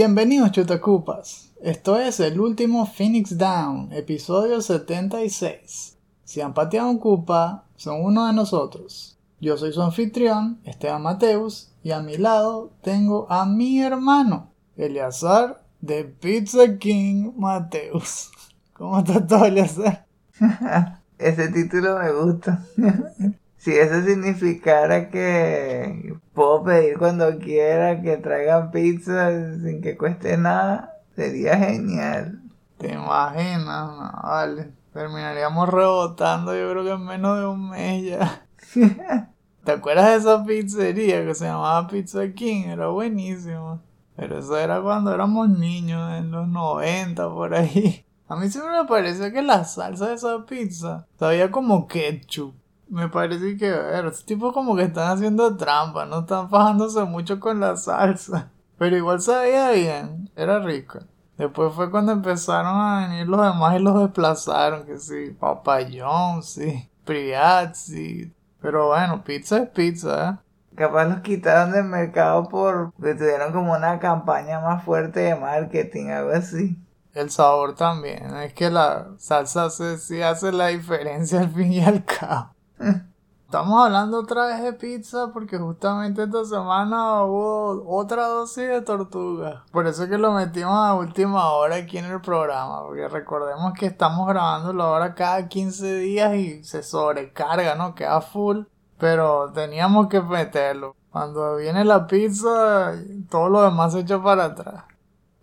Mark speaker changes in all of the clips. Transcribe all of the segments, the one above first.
Speaker 1: Bienvenidos chutacupas. Esto es el último Phoenix Down, episodio 76. Si han pateado un cupa, son uno de nosotros. Yo soy su anfitrión, Esteban Mateus, y a mi lado tengo a mi hermano, Eleazar de Pizza King Mateus. ¿Cómo está todo, Eleazar?
Speaker 2: Ese título me gusta. si eso significara que puedo pedir cuando quiera que traigan pizza sin que cueste nada, sería genial.
Speaker 1: ¿Te imaginas? No, vale. Terminaríamos rebotando yo creo que en menos de un mes ya. ¿Te acuerdas de esa pizzería que se llamaba Pizza King? Era buenísimo. Pero eso era cuando éramos niños, en los 90 por ahí. A mí siempre me pareció que la salsa de esa pizza sabía como ketchup. Me parece que, a ver, estos tipos como que están haciendo trampa, no están fajándose mucho con la salsa. Pero igual sabía bien, era rico. Después fue cuando empezaron a venir los demás y los desplazaron, que sí, Papayón, sí, Priazzi. Pero bueno, pizza es pizza, ¿eh?
Speaker 2: Capaz los quitaron del mercado por que tuvieron como una campaña más fuerte de marketing, algo así.
Speaker 1: El sabor también, es que la salsa se, sí hace la diferencia al fin y al cabo. Estamos hablando otra vez de pizza porque justamente esta semana hubo otra dosis de tortuga. Por eso es que lo metimos a última hora aquí en el programa. Porque recordemos que estamos grabándolo ahora cada 15 días y se sobrecarga, ¿no? Queda full. Pero teníamos que meterlo. Cuando viene la pizza, todo lo demás se echa para atrás.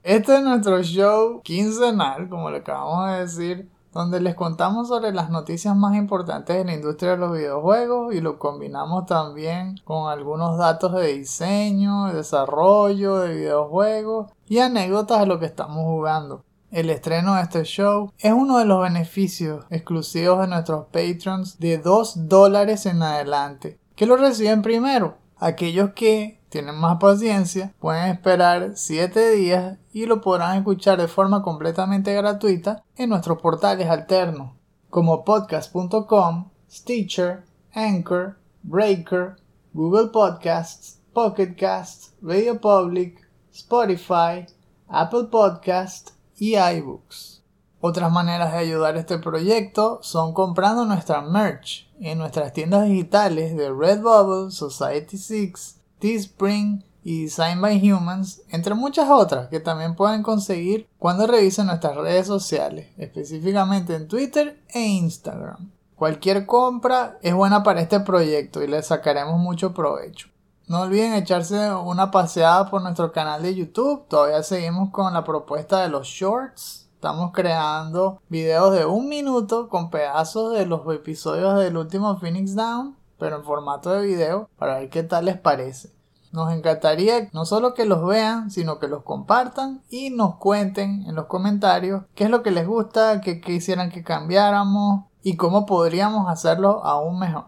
Speaker 1: Este es nuestro show quincenal, como le acabamos de decir donde les contamos sobre las noticias más importantes de la industria de los videojuegos y lo combinamos también con algunos datos de diseño, de desarrollo de videojuegos y anécdotas de lo que estamos jugando. El estreno de este show es uno de los beneficios exclusivos de nuestros patrons de 2 dólares en adelante, que lo reciben primero. Aquellos que tienen más paciencia, pueden esperar 7 días y lo podrán escuchar de forma completamente gratuita en nuestros portales alternos, como podcast.com, Stitcher, Anchor, Breaker, Google Podcasts, Pocket Casts, Radio Public, Spotify, Apple Podcasts y iBooks. Otras maneras de ayudar a este proyecto son comprando nuestra merch en nuestras tiendas digitales de Redbubble, Society6, Teespring y Design by Humans, entre muchas otras que también pueden conseguir cuando revisen nuestras redes sociales, específicamente en Twitter e Instagram. Cualquier compra es buena para este proyecto y le sacaremos mucho provecho. No olviden echarse una paseada por nuestro canal de YouTube. Todavía seguimos con la propuesta de los shorts. Estamos creando videos de un minuto con pedazos de los episodios del último Phoenix Down, pero en formato de video, para ver qué tal les parece. Nos encantaría no solo que los vean, sino que los compartan y nos cuenten en los comentarios qué es lo que les gusta, qué quisieran que cambiáramos y cómo podríamos hacerlo aún mejor.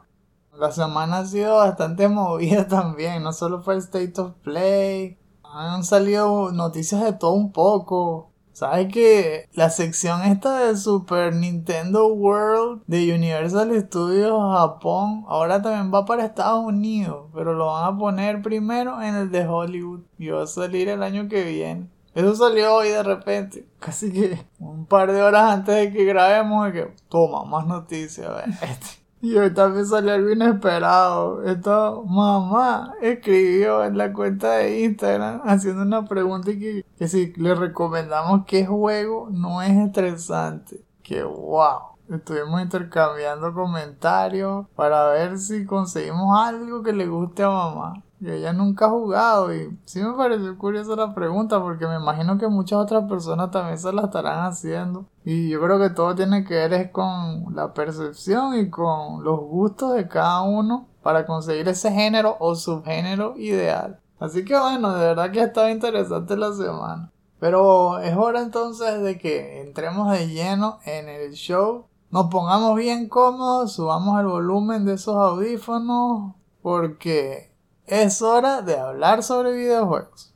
Speaker 1: La semana ha sido bastante movida también, no solo fue el State of Play, han salido noticias de todo un poco. ¿Sabes que la sección esta de Super Nintendo World de Universal Studios Japón ahora también va para Estados Unidos, pero lo van a poner primero en el de Hollywood y va a salir el año que viene. Eso salió hoy de repente, casi que un par de horas antes de que grabemos, de que toma más noticias. Este. Y hoy también salió algo inesperado. Esta mamá escribió en la cuenta de Instagram haciendo una pregunta y que, que si le recomendamos qué juego no es estresante. Que wow. Estuvimos intercambiando comentarios para ver si conseguimos algo que le guste a mamá. Y ella nunca ha jugado y sí me pareció curiosa la pregunta porque me imagino que muchas otras personas también se la estarán haciendo. Y yo creo que todo tiene que ver es con la percepción y con los gustos de cada uno para conseguir ese género o subgénero ideal. Así que bueno, de verdad que ha estado interesante la semana. Pero es hora entonces de que entremos de lleno en el show. Nos pongamos bien cómodos, subamos el volumen de esos audífonos porque es hora de hablar sobre videojuegos.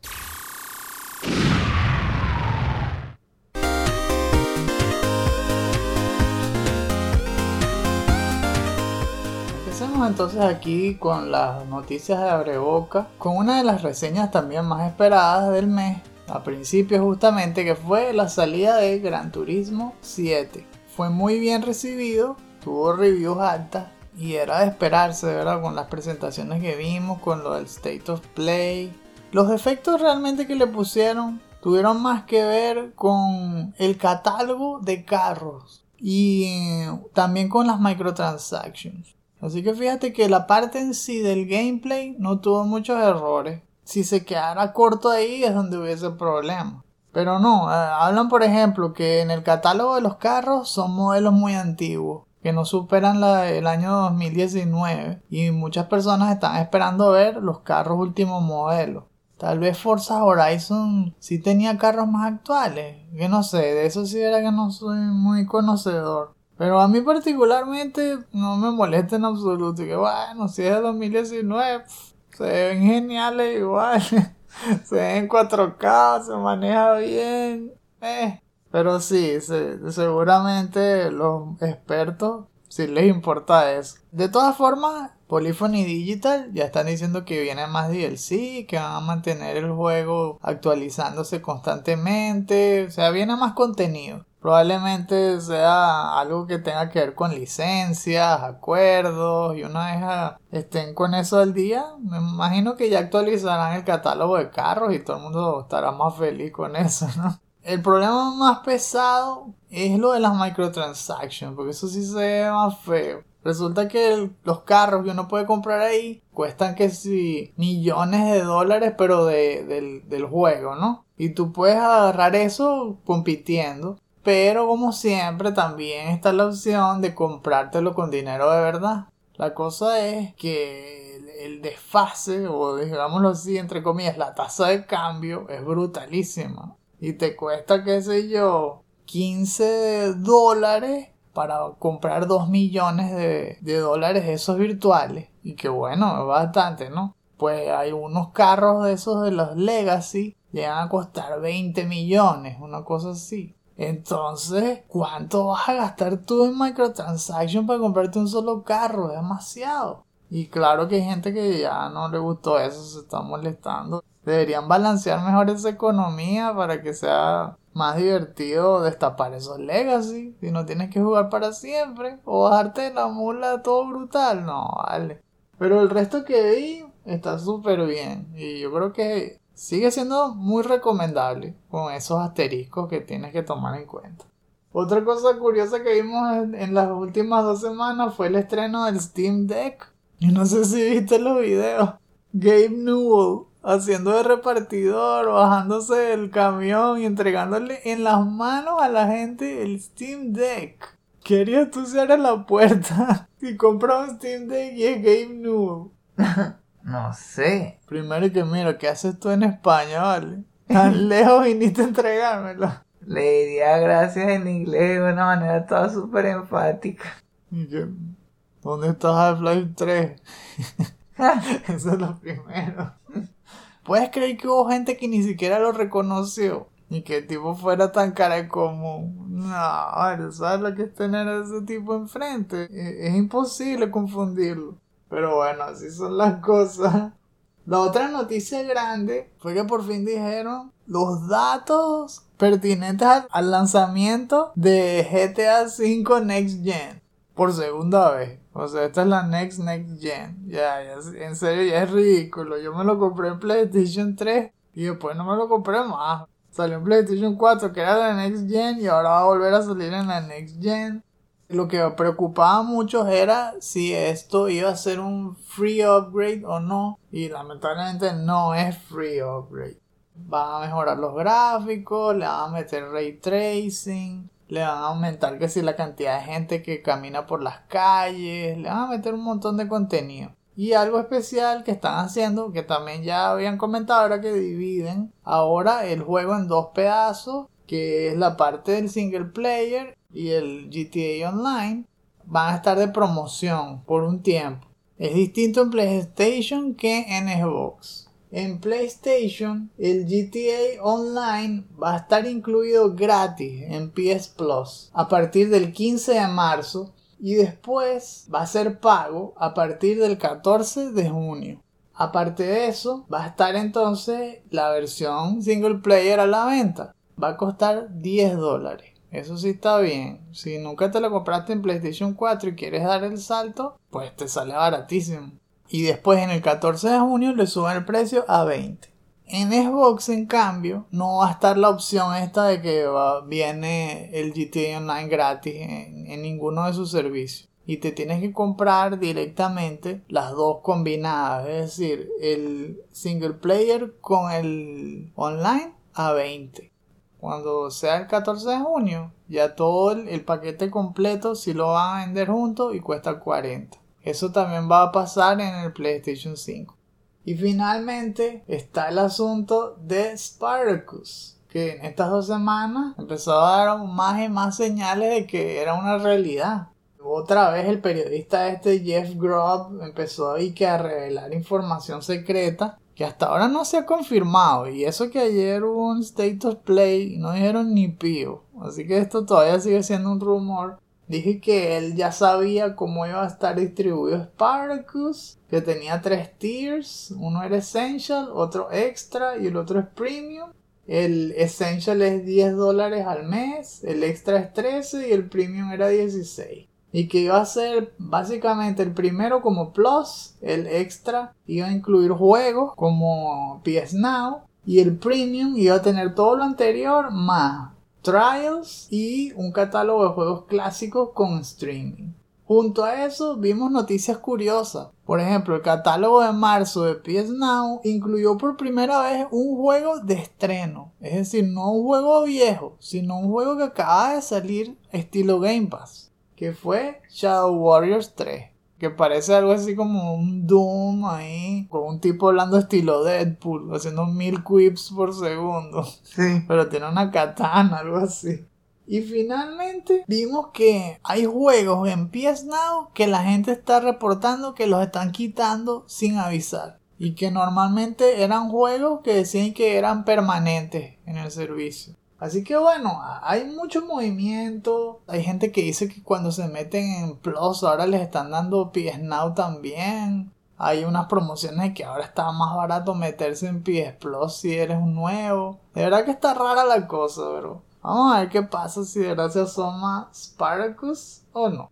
Speaker 1: Empecemos entonces aquí con las noticias de Abreboca, con una de las reseñas también más esperadas del mes, a principios justamente, que fue la salida de Gran Turismo 7. Fue muy bien recibido, tuvo reviews altas y era de esperarse, ¿verdad? Con las presentaciones que vimos, con lo del State of Play. Los efectos realmente que le pusieron tuvieron más que ver con el catálogo de carros y también con las microtransactions. Así que fíjate que la parte en sí del gameplay no tuvo muchos errores. Si se quedara corto ahí es donde hubiese problema. Pero no, eh, hablan por ejemplo que en el catálogo de los carros son modelos muy antiguos, que no superan el año 2019 y muchas personas están esperando ver los carros últimos modelos. Tal vez Forza Horizon sí tenía carros más actuales. Que no sé, de eso sí era que no soy muy conocedor. Pero a mí particularmente no me molesta en absoluto. Que bueno, si es de 2019, se ven geniales igual. se ven en 4K, se maneja bien. Eh. Pero sí, seguramente los expertos sí les importa eso. De todas formas, Polyphony Digital ya están diciendo que viene más DLC, que van a mantener el juego actualizándose constantemente, o sea, viene más contenido. Probablemente sea algo que tenga que ver con licencias, acuerdos, y una vez estén con eso al día, me imagino que ya actualizarán el catálogo de carros y todo el mundo estará más feliz con eso, ¿no? El problema más pesado es lo de las microtransactions, porque eso sí se ve más feo. Resulta que los carros que uno puede comprar ahí cuestan que si millones de dólares, pero del, del juego, ¿no? Y tú puedes agarrar eso compitiendo. Pero como siempre también está la opción de comprártelo con dinero de verdad. La cosa es que el desfase, o digámoslo así, entre comillas, la tasa de cambio es brutalísima. Y te cuesta, qué sé yo, 15 dólares para comprar 2 millones de, de dólares esos virtuales. Y que bueno, es bastante, ¿no? Pues hay unos carros de esos de los Legacy, llegan a costar 20 millones, una cosa así. Entonces, ¿cuánto vas a gastar tú en microtransactions para comprarte un solo carro? Es demasiado. Y claro que hay gente que ya no le gustó eso, se está molestando. Deberían balancear mejor esa economía para que sea más divertido destapar esos legacy. Si no tienes que jugar para siempre. O bajarte de la mula todo brutal. No, vale. Pero el resto que vi está súper bien. Y yo creo que sigue siendo muy recomendable con esos asteriscos que tienes que tomar en cuenta. Otra cosa curiosa que vimos en, las últimas dos semanas fue el estreno del Steam Deck. Y no sé si viste los videos. Gabe Newell haciendo de repartidor, bajándose del camión y entregándole en las manos a la gente el Steam Deck. Querías tú cerrar la puerta y comprar un Steam Deck y es Game New.
Speaker 2: no sé.
Speaker 1: Primero que mira, ¿qué haces tú en España, vale? Tan lejos viniste a entregármelo.
Speaker 2: Le diría gracias en inglés de una manera toda súper enfática.
Speaker 1: ¿Dónde está Half-Life 3? Eso es lo primero. ¿Puedes creer que hubo gente que ni siquiera lo reconoció? Y que el tipo fuera tan cara como... No, ¿sabes lo que es tener a ese tipo enfrente? E-, es, imposible confundirlo. Pero bueno, así son las cosas. La otra noticia grande fue que por fin dijeron los datos pertinentes al lanzamiento de GTA V Next Gen por segunda vez. O sea, esta es la Next Next Gen. Ya, ya, en serio, ya es ridículo. Yo me lo compré en PlayStation 3 y después no me lo compré más. Salió en PlayStation 4 que era la Next Gen y ahora va a volver a salir en la Next Gen. Lo que preocupaba a muchos era si esto iba a ser un free upgrade o no. Y lamentablemente no es free upgrade. Van a mejorar los gráficos, le van a meter ray tracing, le van a aumentar que si la cantidad de gente que camina por las calles, le van a meter un montón de contenido. Y algo especial que están haciendo, que también ya habían comentado ahora que dividen ahora el juego en dos pedazos, que es la parte del single player y el GTA Online, van a estar de promoción por un tiempo. Es distinto en PlayStation que en Xbox. En PlayStation, el GTA Online va a estar incluido gratis en PS Plus a partir del 15 de marzo y después va a ser pago a partir del 14 de junio. Aparte de eso, va a estar entonces la versión single player a la venta. Va a costar 10 dólares. Eso sí está bien. Si nunca te lo compraste en PlayStation 4 y quieres dar el salto, pues te sale baratísimo. Y después en el 14 de junio le suben el precio a 20. En Xbox, en cambio, no va a estar la opción esta de que viene el GTA Online gratis en, ninguno de sus servicios. Y te tienes que comprar directamente las dos combinadas. Es decir, el single player con el online a 20. Cuando sea el 14 de junio, ya todo el, paquete completo si lo van a vender juntos y cuesta 40. Eso también va a pasar en el PlayStation 5. Y finalmente está el asunto de Spartacus, que en estas dos semanas empezó a dar más y más señales de que era una realidad. Otra vez el periodista este Jeff Grubb empezó ahí que a revelar información secreta que hasta ahora no se ha confirmado. Y eso que ayer hubo un State of Play y no dijeron ni pío. Así que esto todavía sigue siendo un rumor. Dije que él ya sabía cómo iba a estar distribuido Spartacus, que tenía tres tiers, uno era Essential, otro Extra y el otro es Premium. El Essential es 10 dólares al mes, el Extra es 13 y el Premium era 16. Y que iba a ser básicamente el primero como Plus, el Extra iba a incluir juegos como PS Now y el Premium iba a tener todo lo anterior más Trials y un catálogo de juegos clásicos con streaming. Junto a eso vimos noticias curiosas. Por ejemplo, el catálogo de marzo de PS Now incluyó por primera vez un juego de estreno. Es decir, no un juego viejo, sino un juego que acaba de salir estilo Game Pass. Que fue Shadow Warriors 3 que parece algo así como un Doom ahí, con un tipo hablando estilo Deadpool, haciendo mil quips por segundo.
Speaker 2: Sí.
Speaker 1: Pero tiene una katana, algo así. Y finalmente vimos que hay juegos en PS Now que la gente está reportando que los están quitando sin avisar. Y que normalmente eran juegos que decían que eran permanentes en el servicio. Así que bueno, hay mucho movimiento. Hay gente que dice que cuando se meten en Plus ahora les están dando PS Now también. Hay unas promociones que ahora está más barato meterse en PS Plus si eres un nuevo. De verdad que está rara la cosa, pero vamos a ver qué pasa si de verdad se asoma Spartacus o no.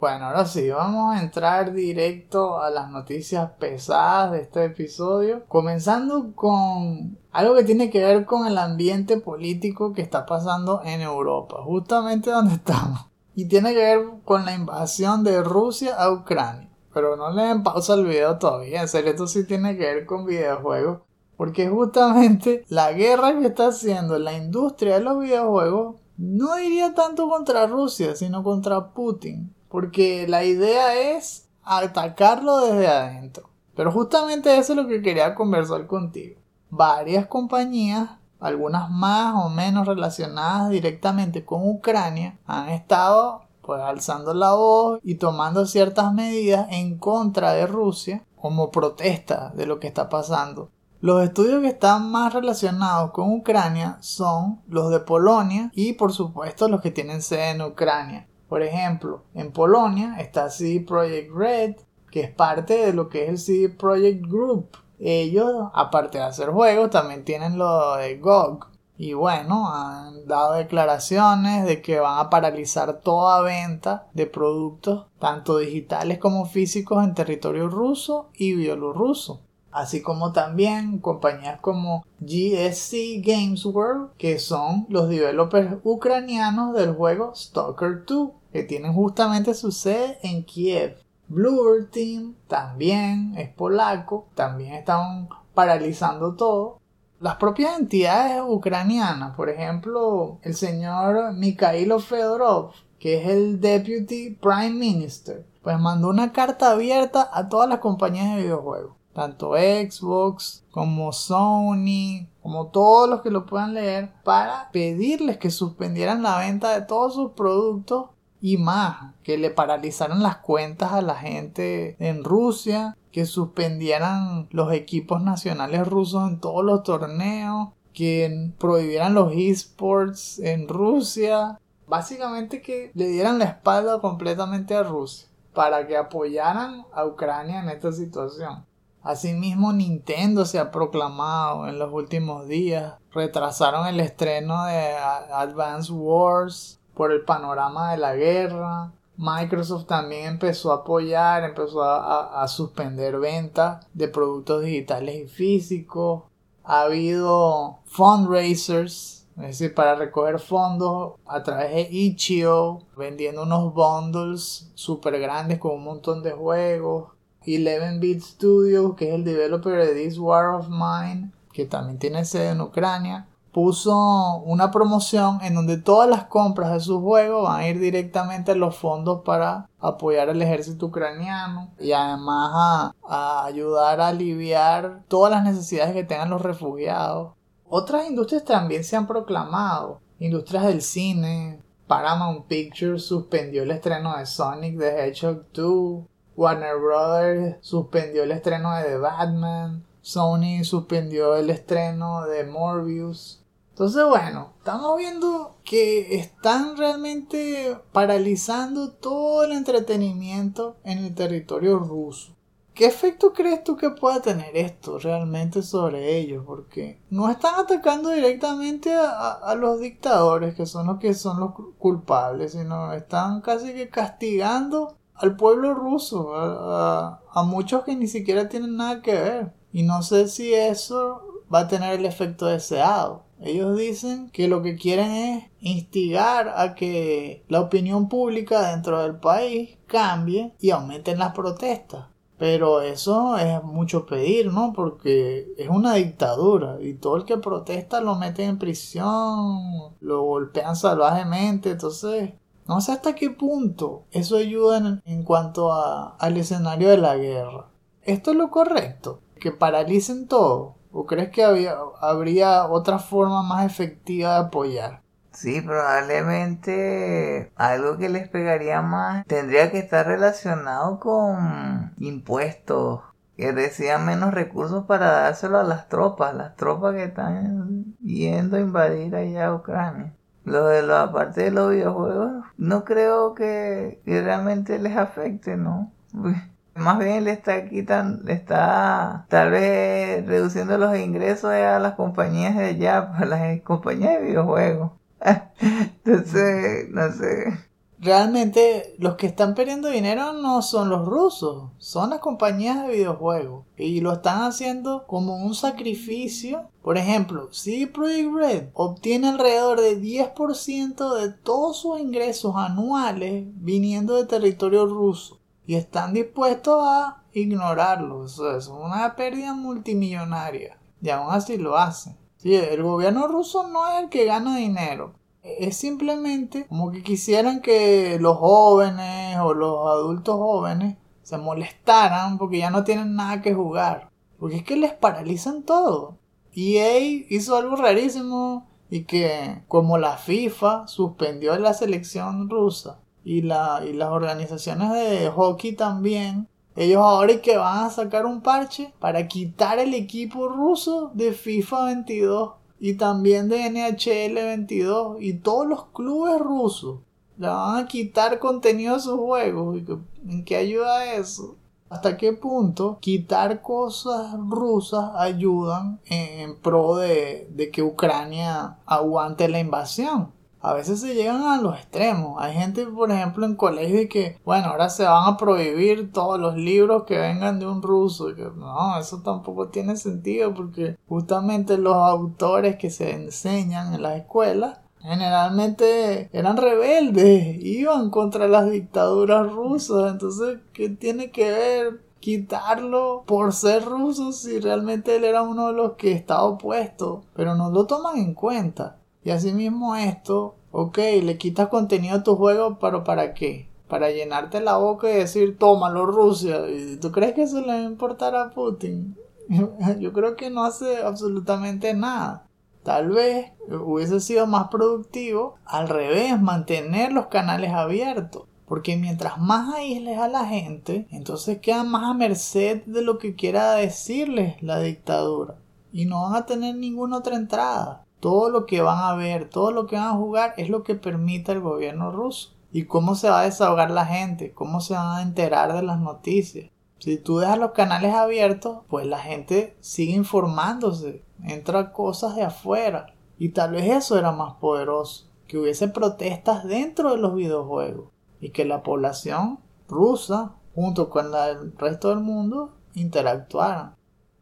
Speaker 1: Bueno, ahora sí, vamos a entrar directo a las noticias pesadas de este episodio, comenzando con algo que tiene que ver con el ambiente político que está pasando en Europa, justamente donde estamos. Y tiene que ver con la invasión de Rusia a Ucrania. Pero no le den pausa al video todavía, en serio, esto sí tiene que ver con videojuegos. Porque justamente la guerra que está haciendo la industria de los videojuegos no iría tanto contra Rusia, sino contra Putin porque la idea es atacarlo desde adentro. Pero justamente eso es lo que quería conversar contigo. Varias compañías, algunas más o menos relacionadas directamente con Ucrania, han estado pues alzando la voz y tomando ciertas medidas en contra de Rusia como protesta de lo que está pasando. Los estudios que están más relacionados con Ucrania son los de Polonia y por supuesto los que tienen sede en Ucrania. Por ejemplo, en Polonia está CD Projekt Red, que es parte de lo que es el CD Projekt Group. Ellos, aparte de hacer juegos, también tienen lo de GOG. Y bueno, han dado declaraciones de que van a paralizar toda venta de productos, tanto digitales como físicos, en territorio ruso y bielorruso así como también compañías como GSC Games World, que son los developers ucranianos del juego Stalker 2, que tienen justamente su sede en Kiev. Bluebird Team también es polaco, también están paralizando todo. Las propias entidades ucranianas, por ejemplo, el señor Mikhailo Fedorov, que es el Deputy Prime Minister, pues mandó una carta abierta a todas las compañías de videojuegos tanto Xbox como Sony, como todos los que lo puedan leer, para pedirles que suspendieran la venta de todos sus productos y más, que le paralizaran las cuentas a la gente en Rusia, que suspendieran los equipos nacionales rusos en todos los torneos, que prohibieran los esports en Rusia, básicamente que le dieran la espalda completamente a Rusia para que apoyaran a Ucrania en esta situación. Asimismo, Nintendo se ha proclamado en los últimos días. Retrasaron el estreno de Advance Wars por el panorama de la guerra. Microsoft también empezó a apoyar, empezó a, suspender ventas de productos digitales y físicos. Ha habido fundraisers, es decir, para recoger fondos a través de Itch.io, vendiendo unos bundles super grandes con un montón de juegos. 11-Bit Studio, que es el developer de This War of Mine, que también tiene sede en Ucrania, puso una promoción en donde todas las compras de sus juegos van a ir directamente a los fondos para apoyar al ejército ucraniano y además a, ayudar a aliviar todas las necesidades que tengan los refugiados. Otras industrias también se han proclamado, industrias del cine, Paramount Pictures suspendió el estreno de Sonic the Hedgehog 2, Warner Brothers suspendió el estreno de The Batman, Sony suspendió el estreno de Morbius, entonces, bueno, estamos viendo que están realmente paralizando todo el entretenimiento en el territorio ruso. ¿Qué efecto crees tú que pueda tener esto realmente sobre ellos? Porque no están atacando directamente a, los dictadores, que son los que son los culpables, sino están casi que castigando al pueblo ruso, a, a muchos que ni siquiera tienen nada que ver. Y no sé si eso va a tener el efecto deseado. Ellos dicen que lo que quieren es instigar a que la opinión pública dentro del país cambie y aumenten las protestas. Pero eso es mucho pedir, ¿no? Porque es una dictadura y todo el que protesta lo meten en prisión, lo golpean salvajemente, entonces no sé hasta qué punto eso ayuda en, cuanto al escenario de la guerra. ¿Esto es lo correcto? ¿Que paralicen todo? ¿O crees que había, habría otra forma más efectiva de apoyar?
Speaker 2: Sí, probablemente algo que les pegaría más tendría que estar relacionado con impuestos, que reciban menos recursos para dárselo a las tropas, las tropas que están yendo a invadir allá Ucrania. Lo de la parte de los videojuegos, no creo que realmente les afecte, ¿no? Más bien le está quitando, le está tal vez reduciendo los ingresos a las compañías de allá, a las compañías de videojuegos. Entonces, no sé.
Speaker 1: Realmente los que están perdiendo dinero no son los rusos, son las compañías de videojuegos. Y lo están haciendo como un sacrificio. Por ejemplo, si Projekt Red obtiene alrededor de 10% de todos sus ingresos anuales viniendo de territorio ruso y están dispuestos a ignorarlo. Eso es una pérdida multimillonaria y aún así lo hacen. Sí, el gobierno ruso no es el que gana dinero. Es simplemente como que quisieran que los jóvenes o los adultos jóvenes se molestaran porque ya no tienen nada que jugar. Porque es que les paralizan todo. EA hizo algo rarísimo y que como la FIFA suspendió la selección rusa y, la, y las organizaciones de hockey también. Ellos ahora y que van a sacar un parche para quitar el equipo ruso de FIFA 22 y también de NHL 22 y todos los clubes rusos. Le van a quitar contenido de sus juegos. ¿En qué ayuda eso? ¿Hasta qué punto quitar cosas rusas ayudan en, pro de, de que Ucrania aguante la invasión? A veces se llegan a los extremos. Hay gente, por ejemplo, en colegio que, bueno, ahora se van a prohibir todos los libros que vengan de un ruso. que, no, eso tampoco tiene sentido porque justamente los autores que se enseñan en las escuelas generalmente eran rebeldes, iban contra las dictaduras rusas. Entonces, ¿qué tiene que ver quitarlo por ser ruso si realmente él era uno de los que estaba opuesto? Pero no lo toman en cuenta. Y asimismo esto, ok, le quitas contenido a tu juego, pero ¿para qué? Para llenarte la boca y decir, tómalo Rusia. ¿Y ¿Tú crees que eso le va a importar a Putin? Yo creo que no hace absolutamente nada. Tal vez hubiese sido más productivo al revés, mantener los canales abiertos. Porque mientras más aísles a la gente, entonces quedan más a merced de lo que quiera decirles la dictadura. Y no van a tener ninguna otra entrada. Todo lo que van a ver, todo lo que van a jugar es lo que permite el gobierno ruso. ¿Y cómo se va a desahogar la gente? ¿Cómo se van a enterar de las noticias? Si tú dejas los canales abiertos, pues la gente sigue informándose, entra cosas de afuera. Y tal vez eso era más poderoso, que hubiese protestas dentro de los videojuegos y que la población rusa, junto con la del resto del mundo, interactuaran.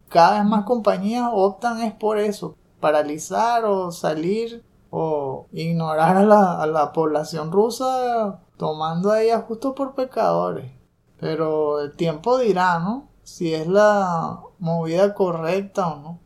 Speaker 1: Cada vez más compañías optan es por eso, paralizar o salir o ignorar a la, a la población rusa tomando a ella justo por pecadores. Pero el tiempo dirá, ¿no? Si es la movida correcta o no.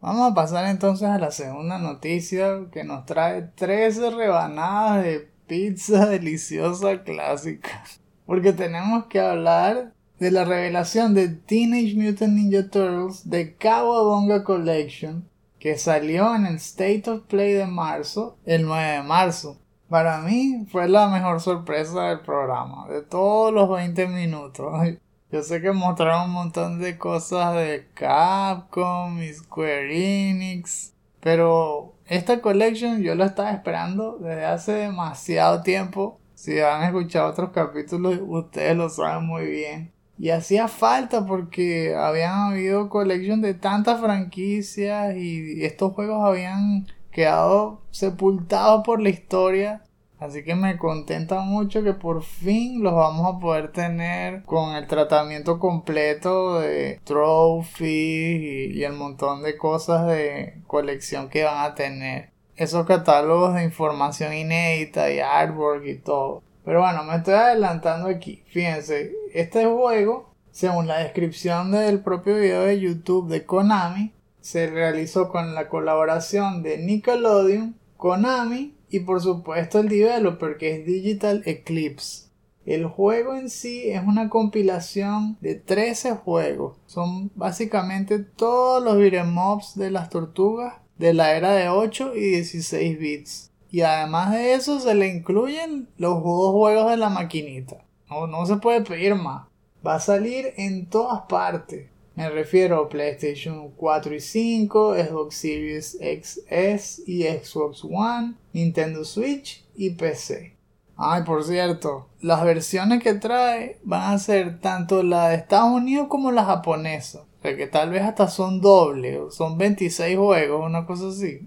Speaker 1: Vamos a pasar entonces a la segunda noticia que nos trae 13 rebanadas de pizza deliciosa clásica. Porque tenemos que hablar de la revelación de Teenage Mutant Ninja Turtles de Kawabonga Collection que salió en el State of Play de marzo, el 9 de marzo. Para mí fue la mejor sorpresa del programa, de todos los 20 minutos. Yo sé que mostraron un montón de cosas de Capcom y Square Enix, pero esta collection yo la estaba esperando desde hace demasiado tiempo. Si han escuchado otros capítulos, ustedes lo saben muy bien. Y hacía falta porque habían habido collection de tantas franquicias y estos juegos habían quedado sepultado por la historia. Así que me contenta mucho que por fin los vamos a poder tener con el tratamiento completo de trophies y, el montón de cosas de colección que van a tener. Esos catálogos de información inédita y artwork y todo. Pero bueno, me estoy adelantando aquí. Fíjense, este juego, según la descripción del propio video de YouTube de Konami, se realizó con la colaboración de Nickelodeon, Konami y por supuesto el developer que es Digital Eclipse. El juego en sí es una compilación de 13 juegos. Son básicamente todos los beat'em de las tortugas de la era de 8 y 16 bits. Y además de eso se le incluyen los dos juegos de la maquinita. No, no se puede pedir más. Va a salir en todas partes. Me refiero a PlayStation 4 y 5, Xbox Series XS y Xbox One, Nintendo Switch y PC. Ay, por cierto, las versiones que trae van a ser tanto la de Estados Unidos como la japonesa. O sea que tal vez hasta son doble, son 26 juegos, una cosa así.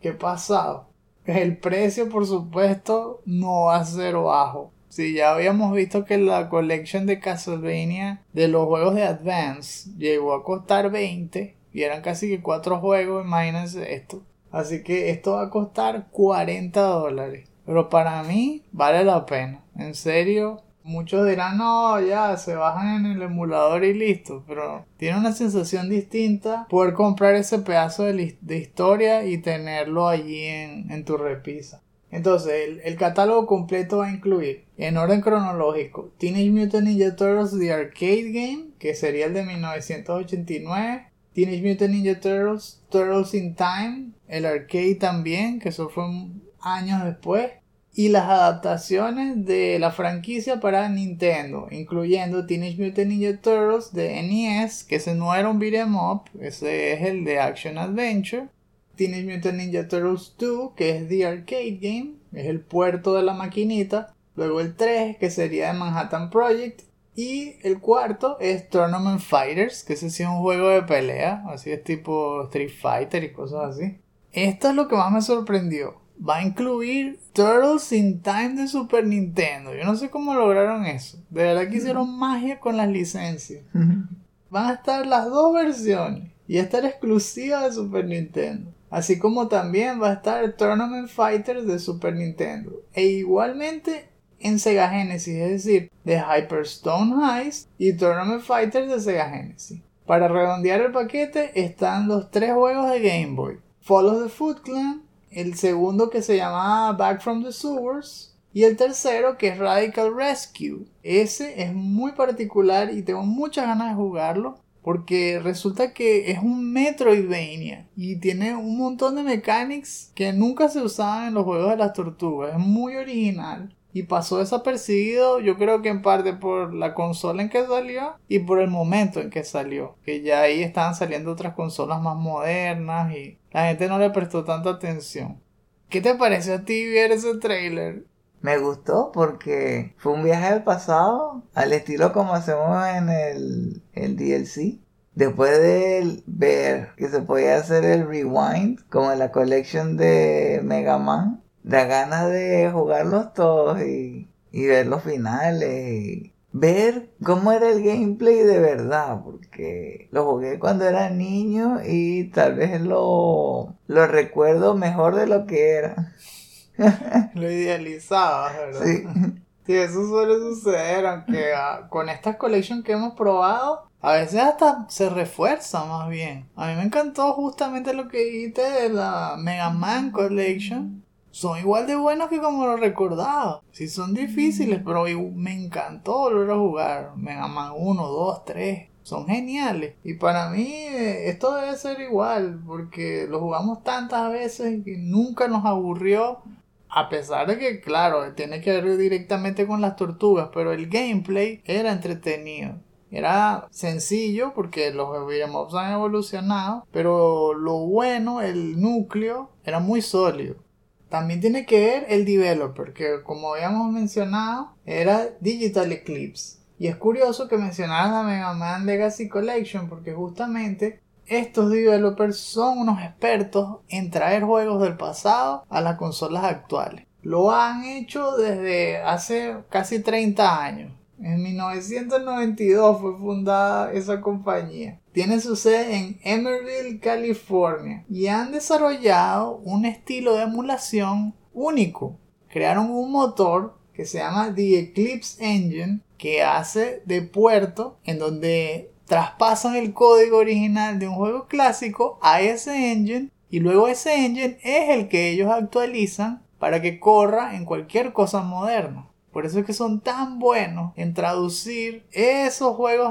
Speaker 1: qué pasado. El precio, por supuesto, no va a ser bajo. Sí, ya habíamos visto que la collection de Castlevania de los juegos de Advance llegó a costar 20 y eran casi que 4 juegos, imagínense esto. Así que esto va a costar 40 dólares. Pero para mí vale la pena. En serio, muchos dirán, no, ya se bajan en el emulador y listo. Pero tiene una sensación distinta poder comprar ese pedazo de, historia y tenerlo allí en, en tu repisa. Entonces, el, catálogo completo va a incluir, en orden cronológico, Teenage Mutant Ninja Turtles The Arcade Game, que sería el de 1989, Teenage Mutant Ninja Turtles, Turtles in Time, el arcade también, que eso fue años después, y las adaptaciones de la franquicia para Nintendo, incluyendo Teenage Mutant Ninja Turtles de NES, que ese no era un beat'em up, ese es el de Action Adventure, Teenage Mutant Ninja Turtles 2, que es The Arcade Game, es el puerto de la maquinita. Luego el 3, que sería de Manhattan Project. Y el cuarto es Tournament Fighters, que ese sí es un juego de pelea, así es tipo Street Fighter y cosas así. Esto es lo que más me sorprendió. Va a incluir Turtles in Time de Super Nintendo. Yo no sé cómo lograron eso. De verdad que hicieron magia con las licencias. Van a estar las dos versiones. Y esta era exclusiva de Super Nintendo. Así como también va a estar Tournament Fighters de Super Nintendo. E igualmente en Sega Genesis, es decir, de Hyperstone Heist y Tournament Fighters de Sega Genesis. Para redondear el paquete están los tres juegos de Game Boy. Follow the Foot Clan, el segundo que se llamaba Back from the Sewers y el tercero que es Radical Rescue. Ese es muy particular y tengo muchas ganas de jugarlo porque resulta que es un Metroidvania y tiene un montón de mechanics que nunca se usaban en los juegos de las tortugas. Es muy original. Y pasó desapercibido, yo creo que en parte por la consola en que salió y por el momento en que salió. Que ya ahí estaban saliendo otras consolas más modernas y la gente no le prestó tanta atención. ¿Qué te pareció a ti ver ese trailer?
Speaker 2: Me gustó porque fue un viaje al pasado, al estilo como hacemos en el, el DLC. Después de ver que se podía hacer el rewind, como en la collection de Mega Man, da ganas de jugarlos todos y, y ver los finales y ver cómo era el gameplay de verdad, porque lo jugué cuando era niño y tal vez lo, lo recuerdo mejor de lo que era.
Speaker 1: lo idealizaba, ¿verdad? Sí. Sí, eso suele suceder, aunque ah, con estas collections que hemos probado, a veces hasta se refuerza más bien. A mí me encantó justamente lo que dijiste de la Mega Man Collection. Son igual de buenos que como lo recordaba. Sí, son difíciles, pero me encantó volver a jugar. Mega Man 1, 2, 3 son geniales. Y para mí eh, esto debe ser igual, porque lo jugamos tantas veces que nunca nos aburrió. A pesar de que, claro, tiene que ver directamente con las tortugas, pero el gameplay era entretenido. Era sencillo porque los beat'em han evolucionado, pero lo bueno, el núcleo, era muy sólido. También tiene que ver el developer, que como habíamos mencionado, era Digital Eclipse. Y es curioso que mencionaras la Mega Man Legacy Collection porque justamente estos developers son unos expertos en traer juegos del pasado a las consolas actuales. Lo han hecho desde hace casi 30 años. En 1992 fue fundada esa compañía. Tiene su sede en Emerville, California. Y han desarrollado un estilo de emulación único. Crearon un motor que se llama The Eclipse Engine que hace de puerto en donde traspasan el código original de un juego clásico a ese engine y luego ese engine es el que ellos actualizan para que corra en cualquier cosa moderna. Por eso es que son tan buenos en traducir esos juegos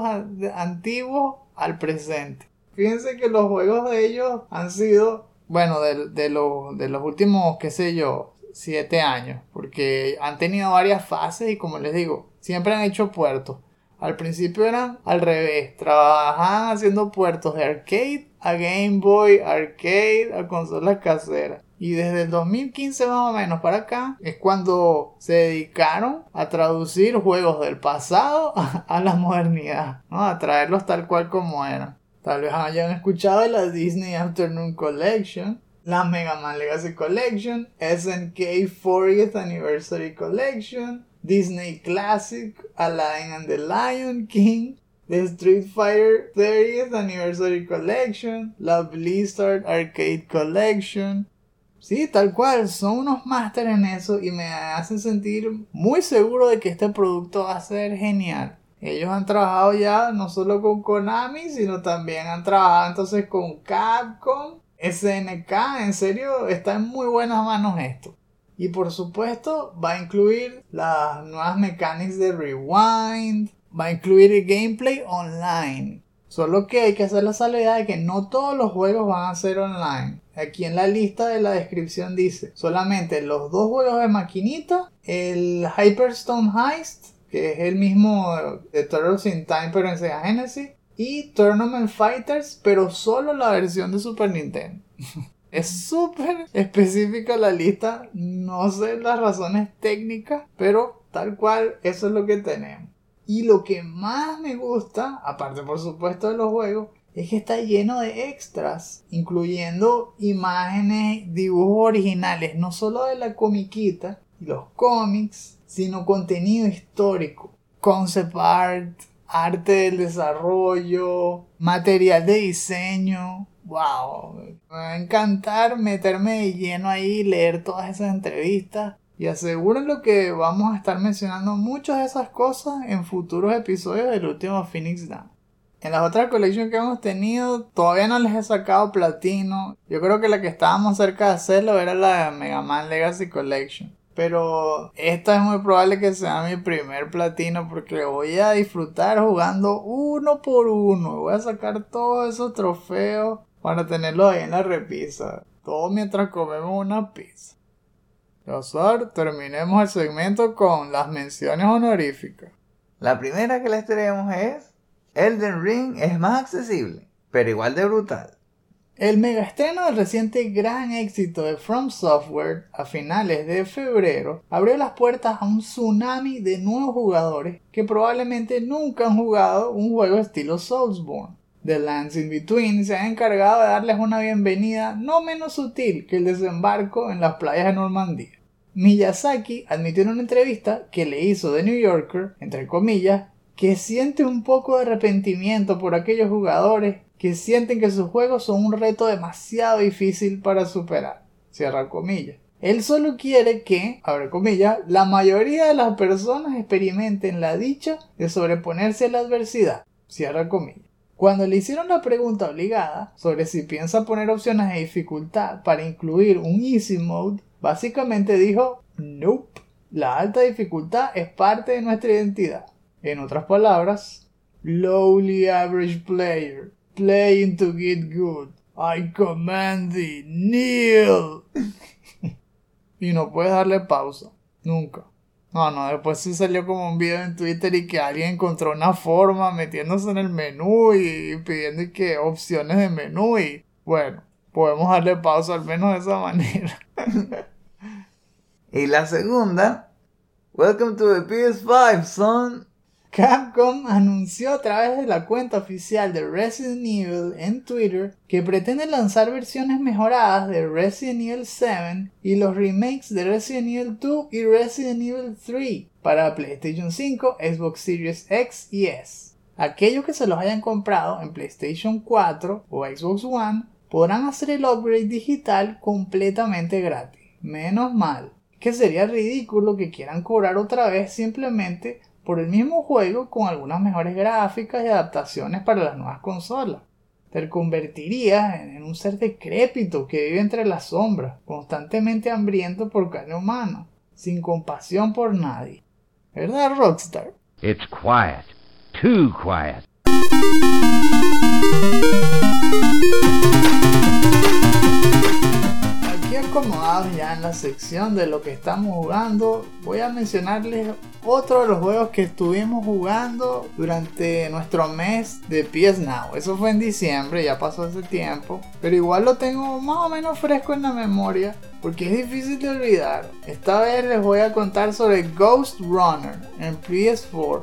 Speaker 1: antiguos al presente. Fíjense que los juegos de ellos han sido, bueno, de, de, los últimos, qué sé yo, siete años. Porque han tenido varias fases y como les digo, siempre han hecho puertos. Al principio eran al revés, trabajaban haciendo puertos de arcade a Game Boy, arcade a consolas caseras. Y desde el 2015 más o menos para acá es cuando se dedicaron a traducir juegos del pasado a, la modernidad, a traerlos tal cual como eran. Tal vez hayan escuchado de la Disney Afternoon Collection, la Mega Man Legacy Collection, SNK 40th Anniversary Collection, Disney Classic, Aladdin and the Lion King, The Street Fighter 30th Anniversary Collection, la Blizzard Arcade Collection, Sí, tal cual, son unos másteres en eso y me hacen sentir muy seguro de que este producto va a ser genial. Ellos han trabajado ya no solo con Konami, sino también han trabajado entonces con Capcom, SNK, en serio, está en muy buenas manos esto. Y por supuesto va a incluir las nuevas mecánicas de rewind, va a incluir el gameplay online. Solo que hay que hacer la salvedad de que no todos los juegos van a ser online. Aquí en la lista de la descripción dice solamente los dos juegos de maquinita, el Hyperstone Heist, que es el mismo de Turtles in Time pero en Sega Genesis, y Tournament Fighters, pero solo la versión de Super Nintendo. es súper específica la lista, no sé las razones técnicas, pero tal cual eso es lo que tenemos. Y lo que más me gusta, aparte por supuesto de los juegos, es que está lleno de extras, incluyendo imágenes, dibujos originales, no solo de la comiquita y los cómics, sino contenido histórico, concept art, arte del desarrollo, material de diseño. ¡Wow! Me va a encantar meterme de lleno ahí, leer todas esas entrevistas. Y lo que vamos a estar mencionando muchas de esas cosas en futuros episodios del último Phoenix Down. En las otras colecciones que hemos tenido, todavía no les he sacado platino. Yo creo que la que estábamos cerca de hacerlo era la de Mega Man Legacy Collection. Pero esta es muy probable que sea mi primer platino porque voy a disfrutar jugando uno por uno. Voy a sacar todos esos trofeos para tenerlos ahí en la repisa. Todo mientras comemos una pizza. Azar, terminemos el segmento con las menciones honoríficas.
Speaker 2: La primera que les tenemos es Elden Ring es más accesible, pero igual de brutal.
Speaker 1: El mega estreno del reciente gran éxito de From Software a finales de febrero abrió las puertas a un tsunami de nuevos jugadores que probablemente nunca han jugado un juego estilo Soulsborne. The Lands in Between se ha encargado de darles una bienvenida no menos sutil que el desembarco en las playas de Normandía. Miyazaki admitió en una entrevista que le hizo de New Yorker, entre comillas, que siente un poco de arrepentimiento por aquellos jugadores que sienten que sus juegos son un reto demasiado difícil para superar. Cierra comillas. Él solo quiere que, abre comillas, la mayoría de las personas experimenten la dicha de sobreponerse a la adversidad. Cierra comillas. Cuando le hicieron la pregunta obligada sobre si piensa poner opciones de dificultad para incluir un easy mode, básicamente dijo, nope, la alta dificultad es parte de nuestra identidad. En otras palabras, lowly average player, playing to get good. I command thee, kneel. y no puedes darle pausa, nunca. No, no, después sí salió como un video en Twitter y que alguien encontró una forma metiéndose en el menú y pidiendo que opciones de menú y bueno, podemos darle pausa al menos de esa manera.
Speaker 2: y la segunda, Welcome to the PS5, son.
Speaker 1: Capcom anunció a través de la cuenta oficial de Resident Evil en Twitter que pretende lanzar versiones mejoradas de Resident Evil 7 y los remakes de Resident Evil 2 y Resident Evil 3 para PlayStation 5, Xbox Series X y S. Aquellos que se los hayan comprado en PlayStation 4 o Xbox One podrán hacer el upgrade digital completamente gratis. Menos mal, que sería ridículo que quieran cobrar otra vez simplemente por el mismo juego con algunas mejores gráficas y adaptaciones para las nuevas consolas. Te convertirías en un ser decrépito que vive entre las sombras, constantemente hambriento por carne humana, sin compasión por nadie. ¿Verdad, Rockstar?
Speaker 3: It's quiet. Too quiet.
Speaker 1: Acomodados ya en la sección de lo que estamos jugando, voy a mencionarles otro de los juegos que estuvimos jugando durante nuestro mes de PS Now. Eso fue en diciembre, ya pasó ese tiempo, pero igual lo tengo más o menos fresco en la memoria porque es difícil de olvidar. Esta vez les voy a contar sobre Ghost Runner en PS4.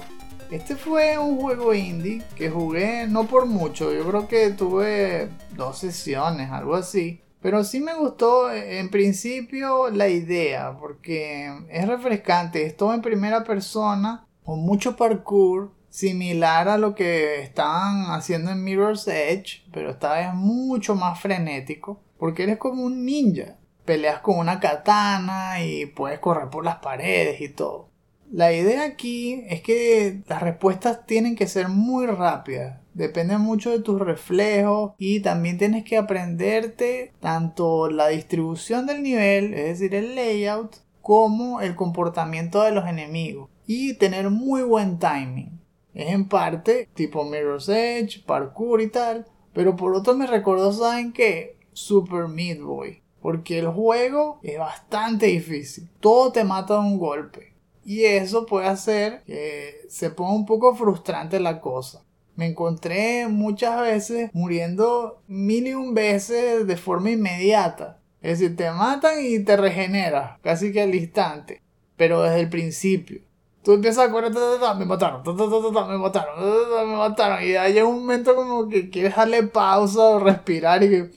Speaker 1: Este fue un juego indie que jugué no por mucho, yo creo que tuve dos sesiones, algo así. Pero sí me gustó eh, en principio la idea, porque es refrescante, es todo en primera persona, con mucho parkour, similar a lo que estaban haciendo en Mirror's Edge, pero esta vez mucho más frenético, porque eres como un ninja, peleas con una katana y puedes correr por las paredes y todo. La idea aquí es que las respuestas tienen que ser muy rápidas. Depende mucho de tus reflejos y también tienes que aprenderte tanto la distribución del nivel, es decir, el layout, como el comportamiento de los enemigos y tener muy buen timing. Es en parte tipo Mirror's Edge, parkour y tal, pero por otro me recordó, ¿saben qué? Super Meat Boy. Porque el juego es bastante difícil. Todo te mata de un golpe. Y eso puede hacer que se ponga un poco frustrante la cosa. Me encontré muchas veces muriendo mil y un veces de forma inmediata. Es decir, te matan y te regeneras casi que al instante. Pero desde el principio. Tú empiezas a correr, me mataron, me mataron, me mataron. Y hay un momento como que quieres darle pausa o respirar y que...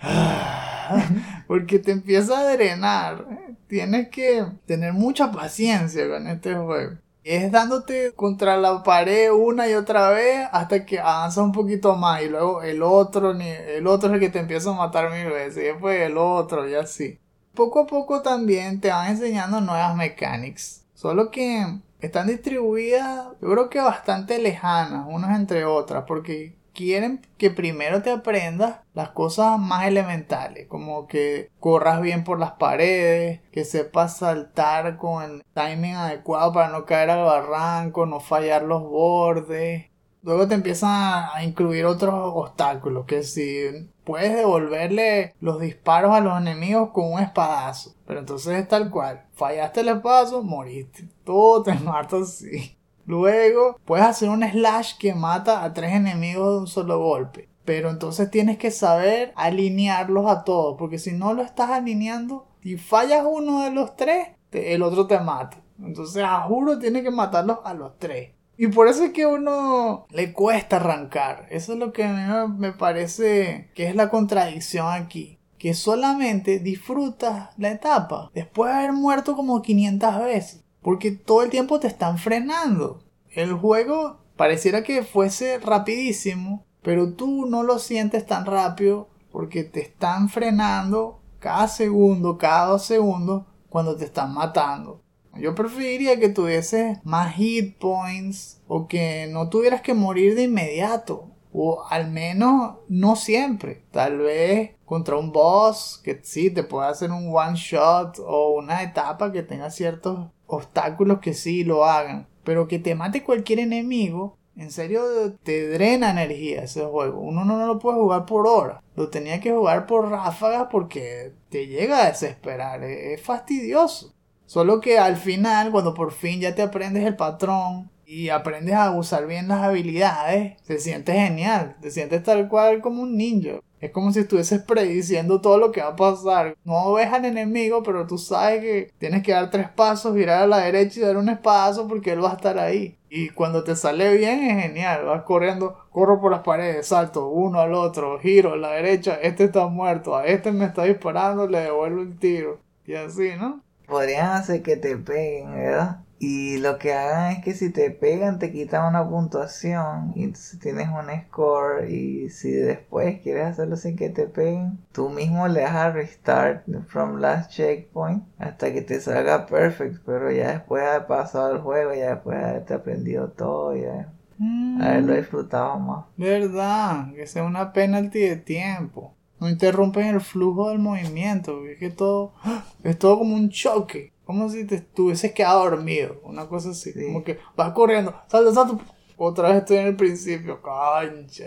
Speaker 1: Porque te empieza a drenar tienes que tener mucha paciencia con este juego. Es dándote contra la pared una y otra vez hasta que avanza un poquito más y luego el otro, el otro es el que te empieza a matar mil veces y después el otro y así. Poco a poco también te van enseñando nuevas mechanics. Solo que están distribuidas, yo creo que bastante lejanas unas entre otras, porque quieren que primero te aprendas las cosas más elementales, como que corras bien por las paredes, que sepas saltar con el timing adecuado para no caer al barranco, no fallar los bordes. Luego te empiezan a incluir otros obstáculos, que si puedes devolverle los disparos a los enemigos con un espadazo. Pero entonces es tal cual, fallaste el espadazo, moriste. Todo te mata así. Luego puedes hacer un slash que mata a tres enemigos de un solo golpe. Pero entonces tienes que saber alinearlos a todos, porque si no lo estás alineando y fallas uno de los tres, el otro te mata. Entonces, a juro, tienes que matarlos a los tres. Y por eso es que a uno le cuesta arrancar. Eso es lo que a mí me parece que es la contradicción aquí. Que solamente disfrutas la etapa después de haber muerto como 500 veces. Porque todo el tiempo te están frenando. El juego pareciera que fuese rapidísimo, pero tú no lo sientes tan rápido porque te están frenando cada segundo, cada dos segundos cuando te están matando. Yo preferiría que tuvieses más hit points o que no tuvieras que morir de inmediato. O al menos no siempre. Tal vez contra un boss que sí te pueda hacer un one shot o una etapa que tenga ciertos obstáculos que sí lo hagan. Pero que te mate cualquier enemigo, en serio te drena energía ese juego. Uno no, lo puede jugar por hora. Lo tenía que jugar por ráfagas porque te llega a desesperar. es fastidioso. Solo que al final, cuando por fin ya te aprendes el patrón y aprendes a usar bien las habilidades, se siente genial. Te sientes tal cual como un ninja. Es como si estuvieses prediciendo todo lo que va a pasar. No ves al enemigo, pero tú sabes que tienes que dar tres pasos, girar a la derecha y dar un espadazo porque él va a estar ahí. Y cuando te sale bien es genial. Vas corriendo, corro por las paredes, salto uno al otro, giro a la derecha, este está muerto, a este me está disparando, le devuelvo el tiro. Y así, ¿no?
Speaker 2: podrían hacer que te peguen, ¿verdad? Y lo que hagan es que si te pegan te quitan una puntuación y entonces tienes un score y si después quieres hacerlo sin que te peguen, tú mismo le das a restart from last checkpoint hasta que te salga perfect, pero ya después de haber pasado el juego, ya después de haberte aprendido todo, ya mm. haberlo disfrutado más.
Speaker 1: Verdad, que sea una penalty de tiempo no interrumpen el flujo del movimiento, es que todo es todo como un choque, como si te estuvieses quedado dormido, una cosa así, como que vas corriendo, salta, salta, otra vez estoy en el principio, concha.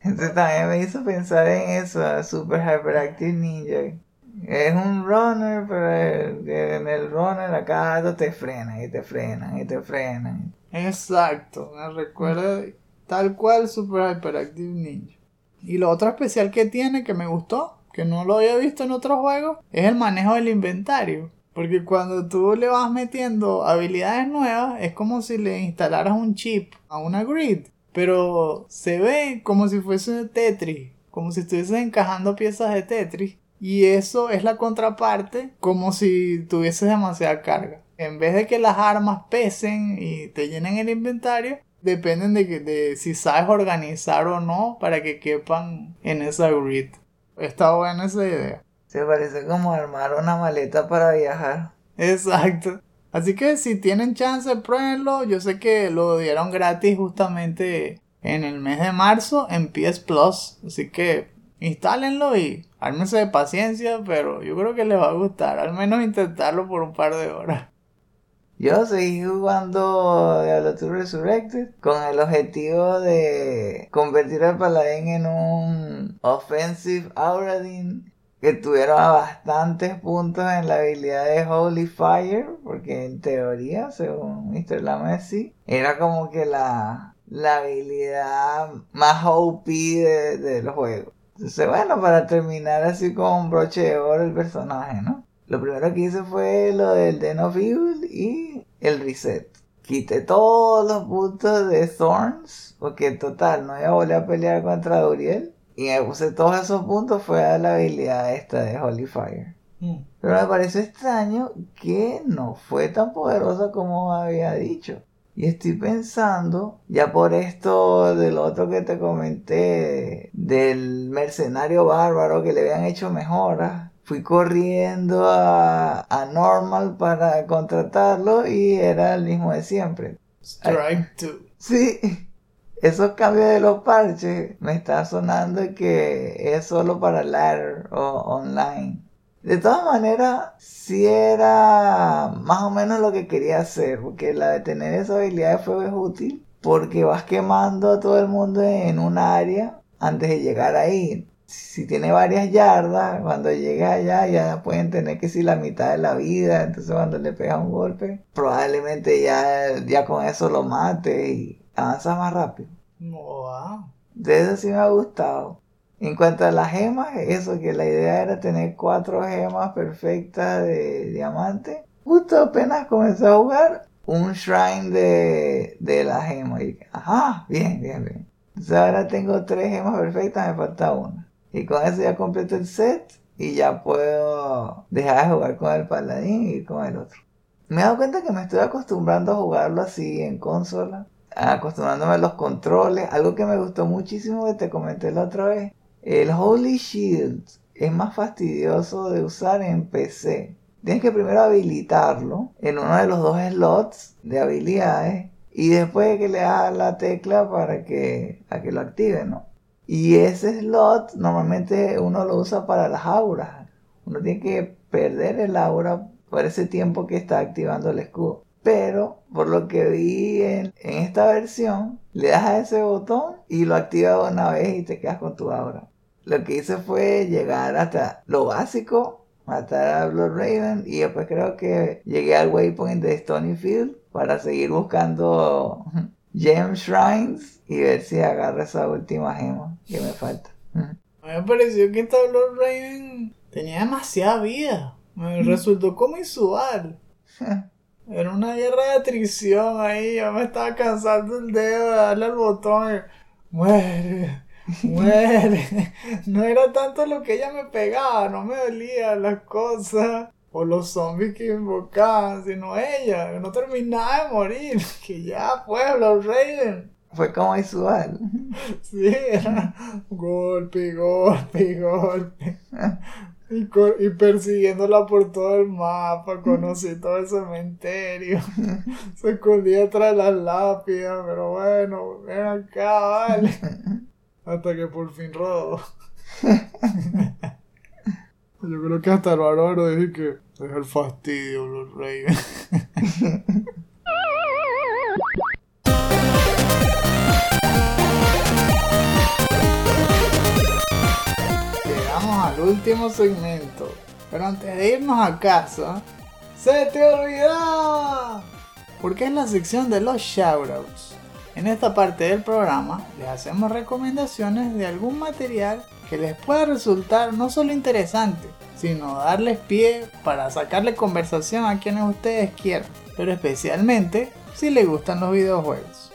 Speaker 2: Entonces también me hizo pensar en eso, Super Hyperactive Ninja. Es un runner, pero en el runner acá te frenan y te frenan y te frenan.
Speaker 1: Exacto, me recuerda tal cual Super Hyperactive Ninja. Y lo otro especial que tiene que me gustó, que no lo había visto en otros juegos, es el manejo del inventario. Porque cuando tú le vas metiendo habilidades nuevas, es como si le instalaras un chip a una grid. Pero se ve como si fuese Tetris, como si estuvieses encajando piezas de Tetris. Y eso es la contraparte, como si tuvieses demasiada carga. En vez de que las armas pesen y te llenen el inventario, dependen de, que, de si sabes organizar o no para que quepan en esa grid. Está buena esa idea.
Speaker 2: Se parece como armar una maleta para viajar.
Speaker 1: Exacto. Así que si tienen chance, pruébenlo. Yo sé que lo dieron gratis justamente en el mes de marzo en PS Plus. Así que instálenlo y ármense de paciencia, pero yo creo que les va a gustar. Al menos intentarlo por un par de horas.
Speaker 2: Yo seguí jugando Diablo 2 Resurrected con el objetivo de convertir al paladín en un offensive Auradin que tuviera bastantes puntos en la habilidad de Holy Fire, porque en teoría, según Mr. Lamessi, era como que la, la habilidad más OP de, del juego. Entonces, bueno, para terminar así con un broche de oro el personaje, ¿no? Lo primero que hice fue lo del Den y el reset. Quité todos los puntos de Thorns, porque total, no iba a volver a pelear contra Duriel. Y puse todos esos puntos, fue a la habilidad esta de Holy Fire. Mm. Pero me pareció extraño que no fue tan poderosa como había dicho. Y estoy pensando, ya por esto del otro que te comenté, del mercenario bárbaro que le habían hecho mejoras, fui corriendo a, Normal para contratarlo y era el mismo de siempre.
Speaker 1: Strike 2.
Speaker 2: Sí, esos cambios de los parches me está sonando que es solo para ladder o online. De todas maneras, sí era más o menos lo que quería hacer, porque la de tener esa habilidad de fuego es útil, porque vas quemando a todo el mundo en un área antes de llegar ahí si tiene varias yardas, cuando llega allá ya pueden tener que si la mitad de la vida, entonces cuando le pega un golpe, probablemente ya, ya con eso lo mate y avanza más rápido.
Speaker 1: Wow.
Speaker 2: De eso sí me ha gustado. En cuanto a las gemas, eso que la idea era tener cuatro gemas perfectas de diamante. Justo apenas comencé a jugar un shrine de, de la gema. Y ajá, bien, bien, bien. Entonces ahora tengo tres gemas perfectas, me falta una. Y con eso ya completo el set y ya puedo dejar de jugar con el paladín y ir con el otro. Me he dado cuenta que me estoy acostumbrando a jugarlo así en consola, acostumbrándome a los controles. Algo que me gustó muchísimo que te comenté la otra vez. El Holy Shield es más fastidioso de usar en PC. Tienes que primero habilitarlo en uno de los dos slots de habilidades y después que le das la tecla para que, para que lo active, ¿no? Y ese slot normalmente uno lo usa para las auras. Uno tiene que perder el aura por ese tiempo que está activando el escudo. Pero por lo que vi en, esta versión, le das a ese botón y lo activa una vez y te quedas con tu aura. Lo que hice fue llegar hasta lo básico, matar a Blood Raven y después creo que llegué al waypoint de Stonyfield para seguir buscando Gem Shrines y ver si agarro esa última gema que me falta.
Speaker 1: A mí me pareció que esta Blood Raven tenía demasiada vida. Me resultó como isual. Era una guerra de atrición ahí. Yo me estaba cansando el dedo de darle al botón. Muere, muere. No era tanto lo que ella me pegaba, no me dolía las cosas. O los zombies que invocaban, sino ella. No terminaba de morir. Que ya, pueblo, Raiden.
Speaker 2: Fue como isual.
Speaker 1: Sí, era golpe, golpe, golpe. Y, persiguiéndola por todo el mapa, conocí todo el cementerio. Se escondía tras las lápidas, pero bueno, ven acá, vale. Hasta que por fin rodó. Yo creo que hasta el bárbaro dije que es el fastidio, los reyes. Último segmento. Pero antes de irnos a casa, ¡se te olvidó! Porque es la sección de los shoutouts. En esta parte del programa les hacemos recomendaciones de algún material que les pueda resultar no solo interesante, sino darles pie para sacarle conversación a quienes ustedes quieran, pero especialmente si les gustan los videojuegos.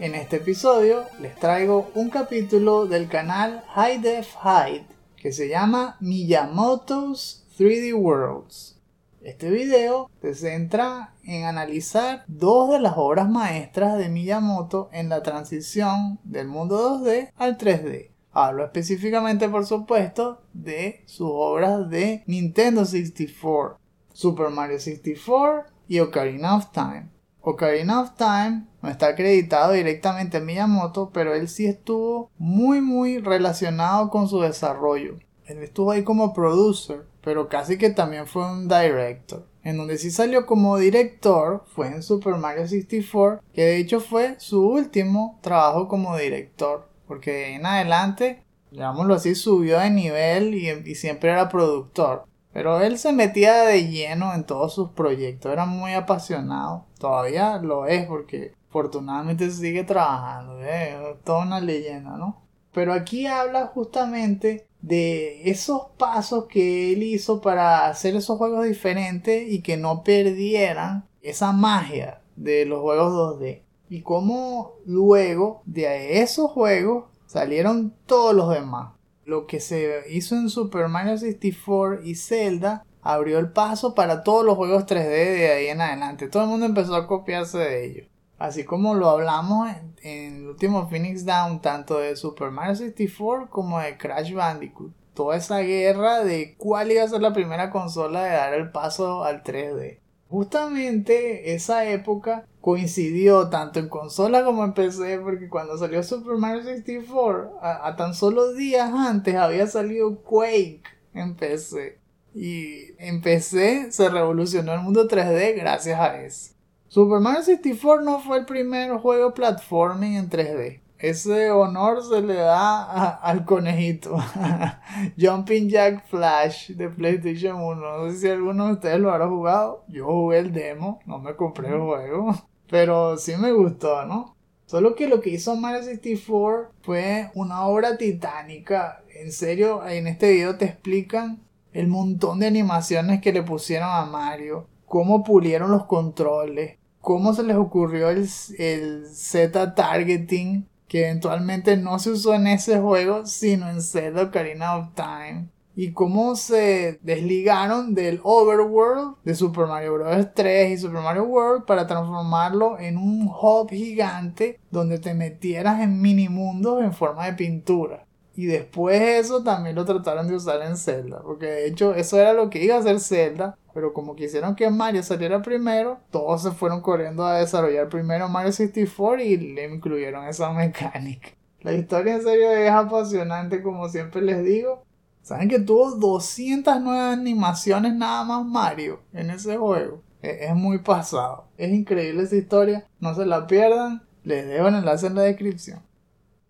Speaker 1: En este episodio les traigo un capítulo del canal High Def Hide que se llama Miyamoto's 3D Worlds. Este video se centra en analizar dos de las obras maestras de Miyamoto en la transición del mundo 2D al 3D. Hablo específicamente, por supuesto, de sus obras de Nintendo 64, Super Mario 64 y Ocarina of Time. Ocarina of Time no está acreditado directamente a Miyamoto, pero él sí estuvo muy muy relacionado con su desarrollo. Él estuvo ahí como producer, pero casi que también fue un director. En donde sí salió como director fue en Super Mario 64, que de hecho fue su último trabajo como director, porque en adelante, digámoslo así, subió de nivel y siempre era productor. Pero él se metía de lleno en todos sus proyectos, era muy apasionado. Todavía lo es porque afortunadamente sigue trabajando, ¿eh? toda una leyenda, ¿no? Pero aquí habla justamente de esos pasos que él hizo para hacer esos juegos diferentes y que no perdieran esa magia de los juegos 2D. Y cómo luego de esos juegos salieron todos los demás lo que se hizo en Super Mario 64 y Zelda abrió el paso para todos los juegos 3D de ahí en adelante. Todo el mundo empezó a copiarse de ellos. Así como lo hablamos en, el último Phoenix Down, tanto de Super Mario 64 como de Crash Bandicoot. Toda esa guerra de cuál iba a ser la primera consola de dar el paso al 3D. Justamente esa época coincidió tanto en consola como en PC porque cuando salió Super Mario 64 a, tan solo días antes había salido Quake en PC y en PC se revolucionó el mundo 3D gracias a eso. Super Mario 64 no fue el primer juego platforming en 3D ese honor se le da al conejito. Jumping Jack Flash de PlayStation 1. No sé si alguno de ustedes lo habrá jugado. Yo jugué el demo, no me compré el juego. Pero sí me gustó, ¿no? Solo que lo que hizo Mario 64 fue una obra titánica. En serio, en este video te explican el montón de animaciones que le pusieron a Mario, cómo pulieron los controles, cómo se les ocurrió el, el Z targeting, que eventualmente no se usó en ese juego, sino en Zelda Ocarina of Time y cómo se desligaron del overworld de Super Mario Bros. 3 y Super Mario World para transformarlo en un hub gigante donde te metieras en mini mundos en forma de pintura. Y después eso también lo trataron de usar en Zelda, porque de hecho eso era lo que iba a hacer Zelda, pero como quisieron que Mario saliera primero, todos se fueron corriendo a desarrollar primero Mario 64 y le incluyeron esa mecánica. La historia en serio es apasionante como siempre les digo, ¿Saben que tuvo 200 nuevas animaciones nada más Mario en ese juego? Es, muy pasado. Es increíble esa historia. No se la pierdan. Les dejo el enlace en la descripción.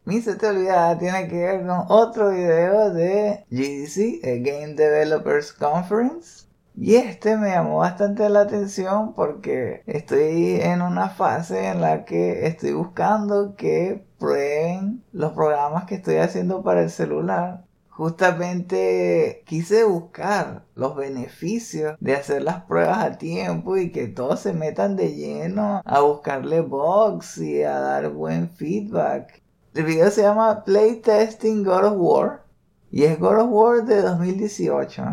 Speaker 2: Mi se te olvidaba, tiene que ver con otro video de GDC, el Game Developers Conference. Y este me llamó bastante la atención porque estoy en una fase en la que estoy buscando que prueben los programas que estoy haciendo para el celular justamente quise buscar los beneficios de hacer las pruebas a tiempo y que todos se metan de lleno a buscarle bugs y a dar buen feedback. El video se llama Playtesting God of War y es God of War de 2018. ¿eh?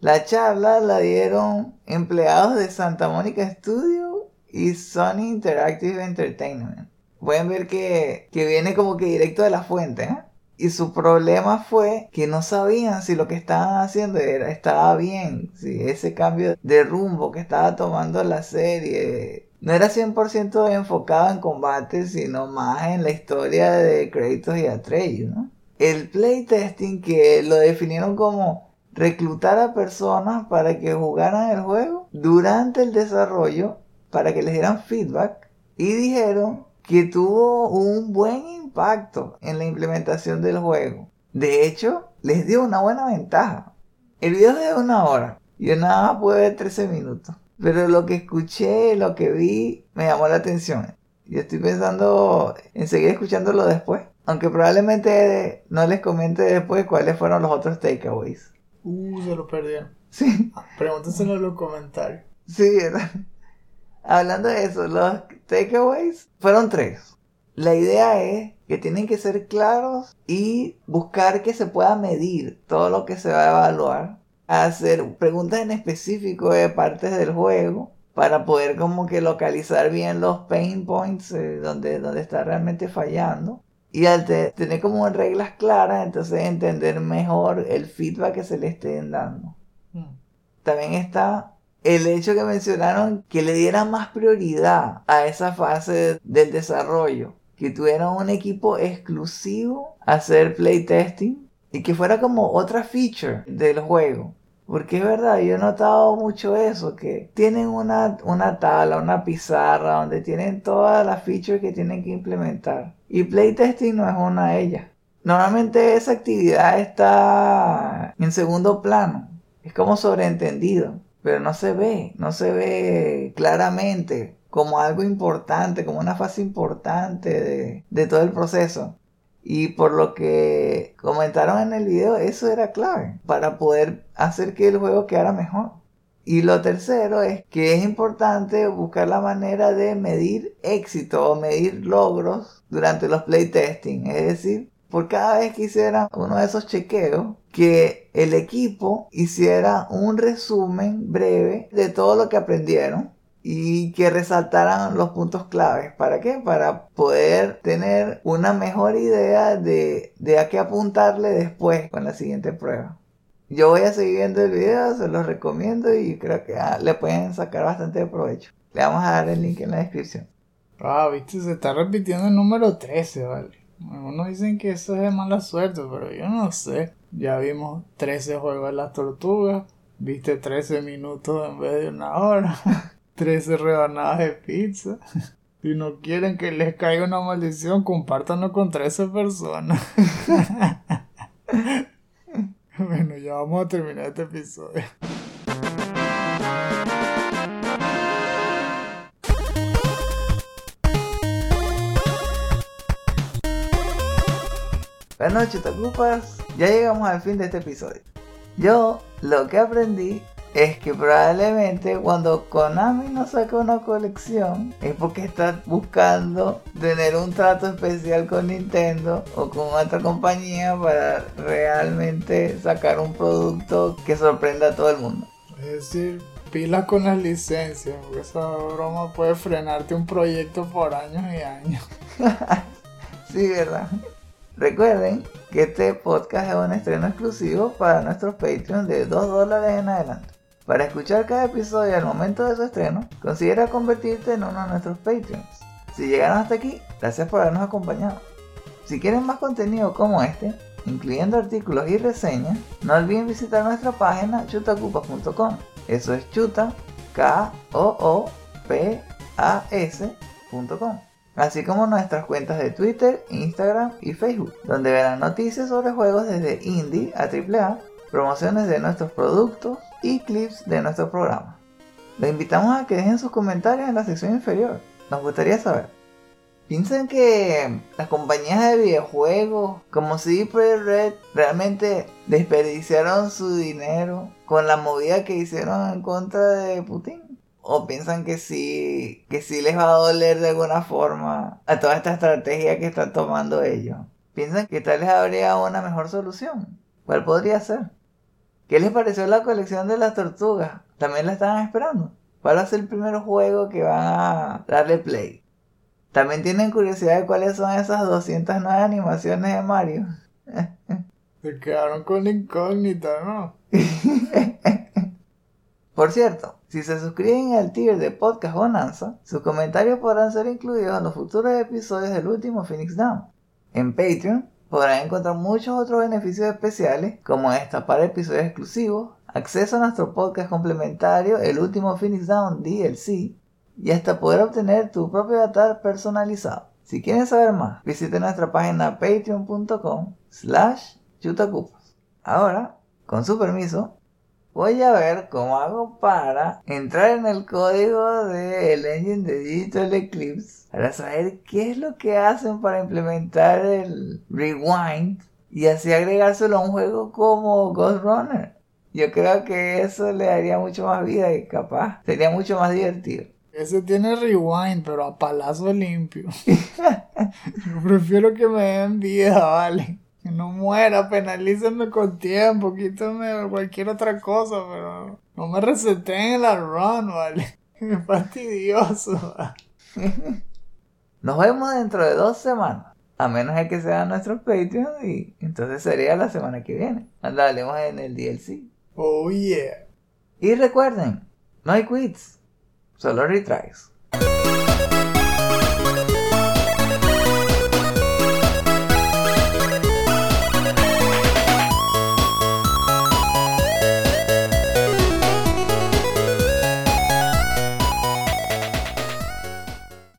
Speaker 2: La charla la dieron empleados de Santa Mónica Studio y Sony Interactive Entertainment. Pueden ver que, que viene como que directo de la fuente. ¿eh? Y su problema fue que no sabían si lo que estaban haciendo era, estaba bien, si ese cambio de rumbo que estaba tomando la serie no era 100% enfocado en combate, sino más en la historia de Kratos y Atreus, ¿no? El playtesting que lo definieron como reclutar a personas para que jugaran el juego durante el desarrollo, para que les dieran feedback, y dijeron que tuvo un buen impacto en la implementación del juego. De hecho, les dio una buena ventaja. El video es de una hora. Yo nada más pude ver 13 minutos. Pero lo que escuché, lo que vi, me llamó la atención. Y estoy pensando en seguir escuchándolo después. Aunque probablemente no les comente después cuáles fueron los otros takeaways.
Speaker 1: Uh, se lo perdieron.
Speaker 2: Sí.
Speaker 1: Ah, pregúntenselo en los comentarios.
Speaker 2: Sí, Hablando de eso, los takeaways fueron tres. La idea es que tienen que ser claros y buscar que se pueda medir todo lo que se va a evaluar. Hacer preguntas en específico de partes del juego para poder como que localizar bien los pain points eh, donde, donde está realmente fallando. Y al tener como reglas claras, entonces entender mejor el feedback que se le estén dando. Hmm. También está el hecho que mencionaron que le dieran más prioridad a esa fase del desarrollo, que tuvieran un equipo exclusivo a hacer playtesting y que fuera como otra feature del juego. Porque es verdad, yo he notado mucho eso, que tienen una, una tabla, una pizarra donde tienen todas las features que tienen que implementar. Y playtesting no es una de ellas. Normalmente esa actividad está en segundo plano. Es como sobreentendido pero no se ve, no se ve claramente como algo importante, como una fase importante de, todo el proceso. Y por lo que comentaron en el video, eso era clave para poder hacer que el juego quedara mejor. Y lo tercero es que es importante buscar la manera de medir éxito o medir logros durante los playtesting. Es decir, por cada vez que hiciera uno de esos chequeos, que el equipo hiciera un resumen breve de todo lo que aprendieron y que resaltaran los puntos claves. ¿Para qué? Para poder tener una mejor idea de, a qué apuntarle después con la siguiente prueba. Yo voy a seguir viendo el video, se los recomiendo y creo que ah, le pueden sacar bastante provecho. Le vamos a dar el link en la descripción.
Speaker 1: Ah, viste, se está repitiendo el número 13, vale. Algunos dicen que eso es de mala suerte, pero yo no sé. Ya vimos 13 juegos de las tortugas. Viste 13 minutos en vez de una hora. tres rebanadas de pizza. Si no quieren que les caiga una maldición, compártanlo con 13 personas. bueno, ya vamos a terminar este episodio.
Speaker 2: La noche te ocupas, ya llegamos al fin de este episodio. Yo lo que aprendí es que probablemente cuando Konami no saca una colección es porque está buscando tener un trato especial con Nintendo o con otra compañía para realmente sacar un producto que sorprenda a todo el mundo.
Speaker 1: Es decir, pila con las licencias, porque esa broma puede frenarte un proyecto por años y años.
Speaker 2: sí, ¿verdad? Recuerden que este podcast es un estreno exclusivo para nuestros Patreons de 2 dólares en adelante. Para escuchar cada episodio al momento de su estreno, considera convertirte en uno de nuestros Patreons. Si llegaron hasta aquí, gracias por habernos acompañado. Si quieren más contenido como este, incluyendo artículos y reseñas, no olviden visitar nuestra página chutacupas.com. Eso es chuta, k o o p a s.com. Así como nuestras cuentas de Twitter, Instagram y Facebook, donde verán noticias sobre juegos desde indie a AAA, promociones de nuestros productos, y clips de nuestro programa. Les invitamos a que dejen sus comentarios en la sección inferior. Nos gustaría saber. ¿Piensan que las compañías de videojuegos como CD Projekt Red realmente desperdiciaron su dinero con la movida que hicieron en contra de Putin? ¿O piensan que sí, que sí les va a doler de alguna forma a toda esta estrategia que están tomando ellos? ¿Piensan que tal vez habría una mejor solución? ¿Cuál podría ser? ¿Qué les pareció la colección de las tortugas? ¿También la estaban esperando? ¿Cuál va a ser el primer juego que van a darle play? ¿También tienen curiosidad de cuáles son esas 209 animaciones de Mario?
Speaker 1: Se quedaron con la incógnita, ¿no?
Speaker 2: Por cierto, si se suscriben al tier de Podcast Bonanza, sus comentarios podrán ser incluidos en los futuros episodios del último Phoenix Down. En Patreon podrán encontrar muchos otros beneficios especiales, como para episodios exclusivos, acceso a nuestro podcast complementario, el último Phoenix Down DLC, y hasta poder obtener tu propio avatar personalizado. Si quieren saber más, visite nuestra página patreon.com slash. Ahora, con su permiso, voy a ver cómo hago para entrar en el código del engine de Digital Eclipse para saber qué es lo que hacen para implementar el rewind y así agregárselo a un juego como Ghost Runner. Yo creo que eso le daría mucho más vida y capaz sería mucho más divertido.
Speaker 1: Ese tiene rewind, pero a palazo limpio. Yo prefiero que me den vida, vale. Que no muera, penalícenme con tiempo, quítame cualquier otra cosa, pero no me reseten la run, vale. Es fastidioso.
Speaker 2: Nos vemos dentro de dos semanas. A menos de que sea nuestro Patreon y entonces sería la semana que viene. Andaremos en el DLC.
Speaker 1: Oh yeah.
Speaker 2: Y recuerden, no hay quits, solo retries.